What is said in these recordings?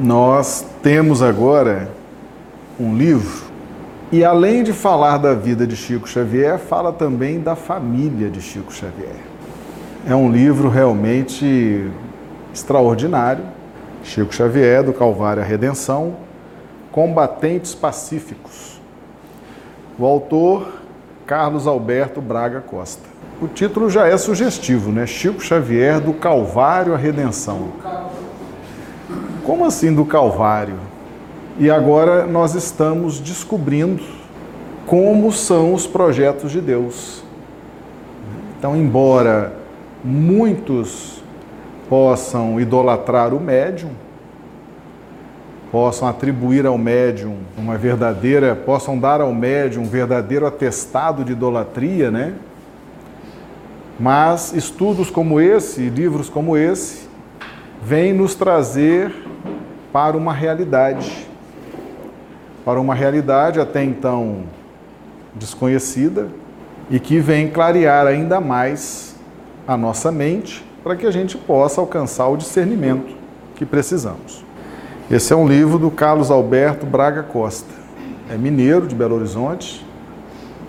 nós temos agora um livro e além de falar da vida de Chico Xavier, fala também da família de Chico Xavier. É um livro realmente extraordinário. Chico Xavier, do Calvário à Redenção, Combatentes Pacíficos. O autor, Carlos Alberto Braga Costa. O título já é sugestivo, né? Chico Xavier, do Calvário à Redenção. Como assim do Calvário? E agora nós estamos descobrindo como são os projetos de Deus. Então, embora muitos possam idolatrar o médium, possam atribuir ao médium uma verdadeira, possam dar ao médium um verdadeiro atestado de idolatria, né? Mas estudos como esse, livros como esse, vêm nos trazer para uma realidade, para uma realidade até então desconhecida e que vem clarear ainda mais a nossa mente para que a gente possa alcançar o discernimento que precisamos. Esse é um livro do Carlos Alberto Braga Costa. É mineiro de Belo Horizonte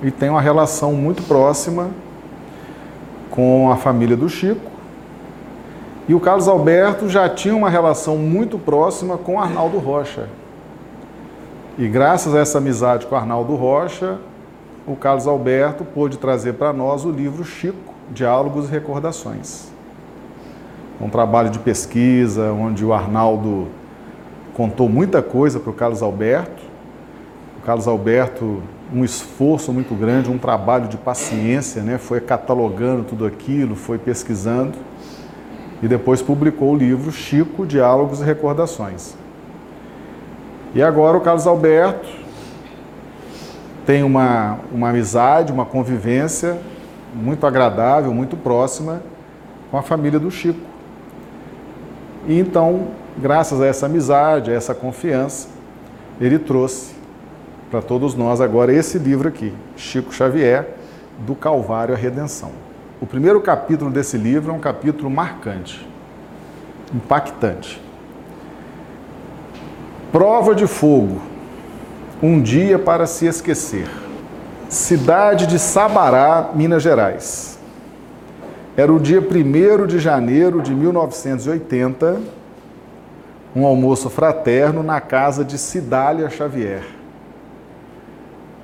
e tem uma relação muito próxima com a família do Chico. E o Carlos Alberto já tinha uma relação muito próxima com Arnaldo Rocha. E graças a essa amizade com Arnaldo Rocha, o Carlos Alberto pôde trazer para nós o livro Chico, Diálogos e Recordações. Um trabalho de pesquisa onde o Arnaldo contou muita coisa para o Carlos Alberto. O Carlos Alberto, um esforço muito grande, um trabalho de paciência, né? foi catalogando tudo aquilo, foi pesquisando e depois publicou o livro Chico, Diálogos e Recordações. E agora o Carlos Alberto tem uma, uma amizade, uma convivência muito agradável, muito próxima com a família do Chico. E então graças a essa amizade, a essa confiança, ele trouxe para todos nós agora esse livro aqui, Chico Xavier, do Calvário à Redenção. O primeiro capítulo desse livro é um capítulo marcante, impactante. Prova de fogo, um dia para se esquecer. Cidade de Sabará, Minas Gerais. Era o dia 1 de janeiro de 1980 um almoço fraterno na casa de Cidália Xavier,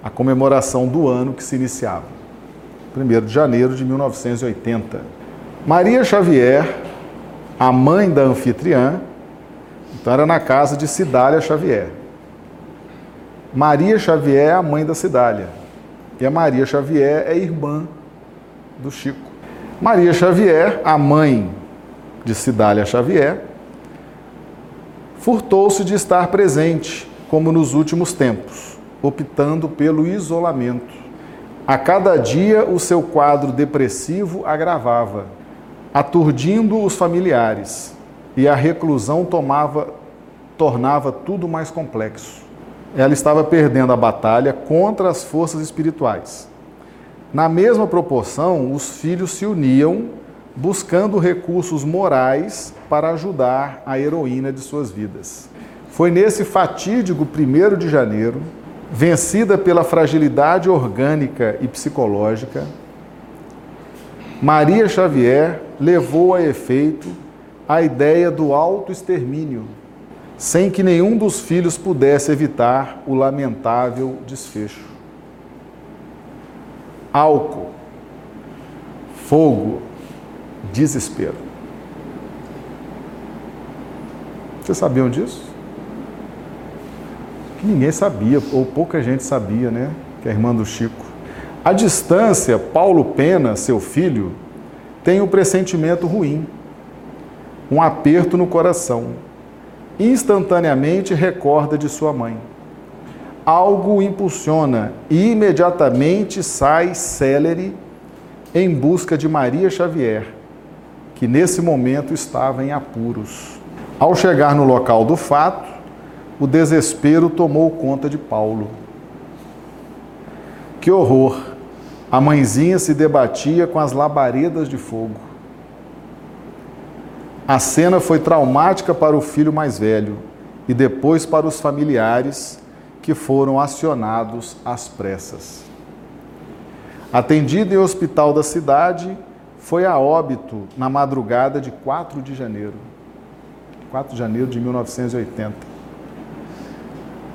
a comemoração do ano que se iniciava, 1 de janeiro de 1980. Maria Xavier, a mãe da anfitriã, então era na casa de Cidália Xavier. Maria Xavier é a mãe da Cidália. E a Maria Xavier é irmã do Chico. Maria Xavier, a mãe de Cidália Xavier, furtou-se de estar presente, como nos últimos tempos, optando pelo isolamento. A cada dia o seu quadro depressivo agravava, aturdindo os familiares, e a reclusão tomava, tornava tudo mais complexo. Ela estava perdendo a batalha contra as forças espirituais. Na mesma proporção, os filhos se uniam buscando recursos morais para ajudar a heroína de suas vidas. Foi nesse fatídico 1 de janeiro, vencida pela fragilidade orgânica e psicológica, Maria Xavier levou a efeito a ideia do autoextermínio, sem que nenhum dos filhos pudesse evitar o lamentável desfecho. Álcool, fogo, desespero. Vocês sabiam disso? Que ninguém sabia, ou pouca gente sabia, né? Que é a irmã do Chico. À distância, Paulo Pena, seu filho, tem um pressentimento ruim, um aperto no coração. Instantaneamente recorda de sua mãe. Algo o impulsiona e imediatamente sai célere em busca de Maria Xavier, que nesse momento estava em apuros. Ao chegar no local do fato, o desespero tomou conta de Paulo. Que horror! A mãezinha se debatia com as labaredas de fogo. A cena foi traumática para o filho mais velho, e depois para os familiares que foram acionados às pressas. Atendido em hospital da cidade, foi a óbito na madrugada de 4 de janeiro. 4 de janeiro de 1980.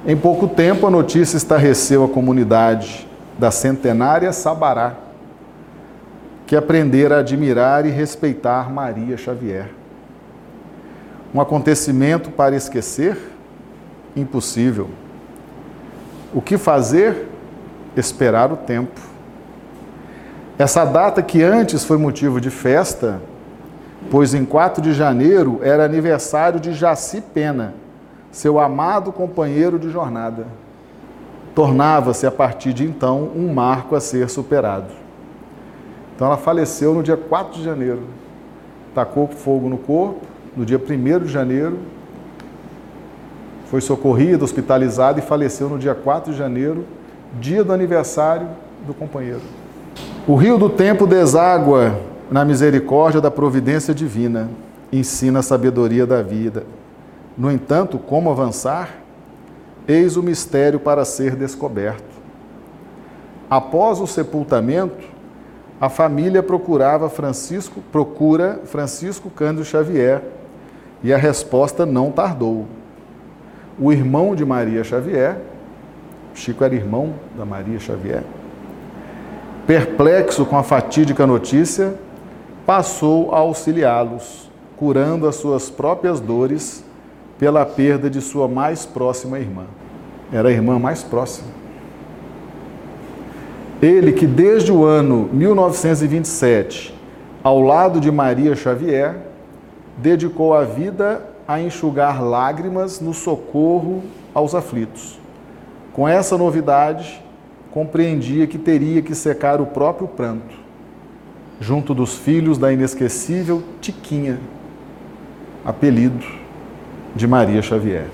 Em pouco tempo, a notícia estarreceu a comunidade da centenária Sabará, que aprendera a admirar e respeitar Maria Xavier. Um acontecimento para esquecer? Impossível. O que fazer? Esperar o tempo. Essa data que antes foi motivo de festa, pois em 4 de janeiro era aniversário de Jaci Pena, seu amado companheiro de jornada. Tornava-se a partir de então um marco a ser superado. Então ela faleceu no dia 4 de janeiro. Tacou fogo no corpo, no dia 1 de janeiro. Foi socorrida, hospitalizada e faleceu no dia 4 de janeiro, dia do aniversário do companheiro. O rio do tempo deságua na misericórdia da providência divina, ensina a sabedoria da vida. No entanto, como avançar? Eis o mistério para ser descoberto. Após o sepultamento, a família procurava Francisco, procura Francisco Cândido Xavier, e a resposta não tardou. O irmão de Maria Xavier, Chico era irmão da Maria Xavier, perplexo com a fatídica notícia, passou a auxiliá-los, curando as suas próprias dores pela perda de sua mais próxima irmã. Era a irmã mais próxima. Ele que desde o ano 1927, ao lado de Maria Xavier, dedicou a vida a enxugar lágrimas no socorro aos aflitos. Com essa novidade, compreendia que teria que secar o próprio pranto, junto dos filhos da inesquecível Tiquinha, apelido de Maria Xavier.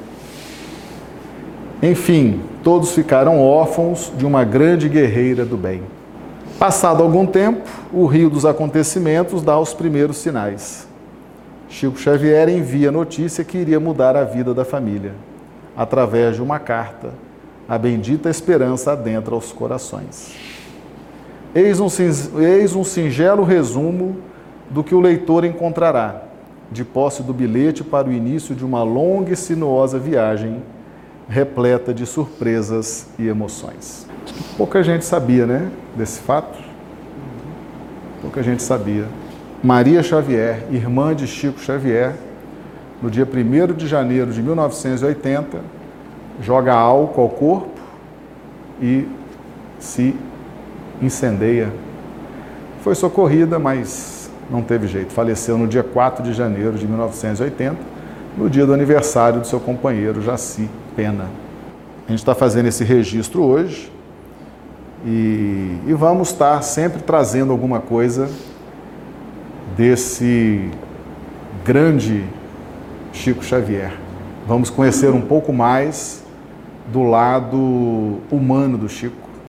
Enfim, todos ficaram órfãos de uma grande guerreira do bem. Passado algum tempo, o rio dos acontecimentos dá os primeiros sinais. Chico Xavier envia a notícia que iria mudar a vida da família. Através de uma carta, a bendita esperança adentra os corações. Eis um, eis um singelo resumo do que o leitor encontrará, de posse do bilhete para o início de uma longa e sinuosa viagem repleta de surpresas e emoções. Pouca gente sabia, né, desse fato. Pouca gente sabia. Maria Xavier, irmã de Chico Xavier, no dia 1 de janeiro de 1980, joga álcool ao corpo e se incendeia. Foi socorrida, mas não teve jeito. Faleceu no dia 4 de janeiro de 1980, no dia do aniversário do seu companheiro Jaci pena. A gente está fazendo esse registro hoje e, e vamos estar sempre trazendo alguma coisa desse grande Chico Xavier. Vamos conhecer um pouco mais do lado humano do Chico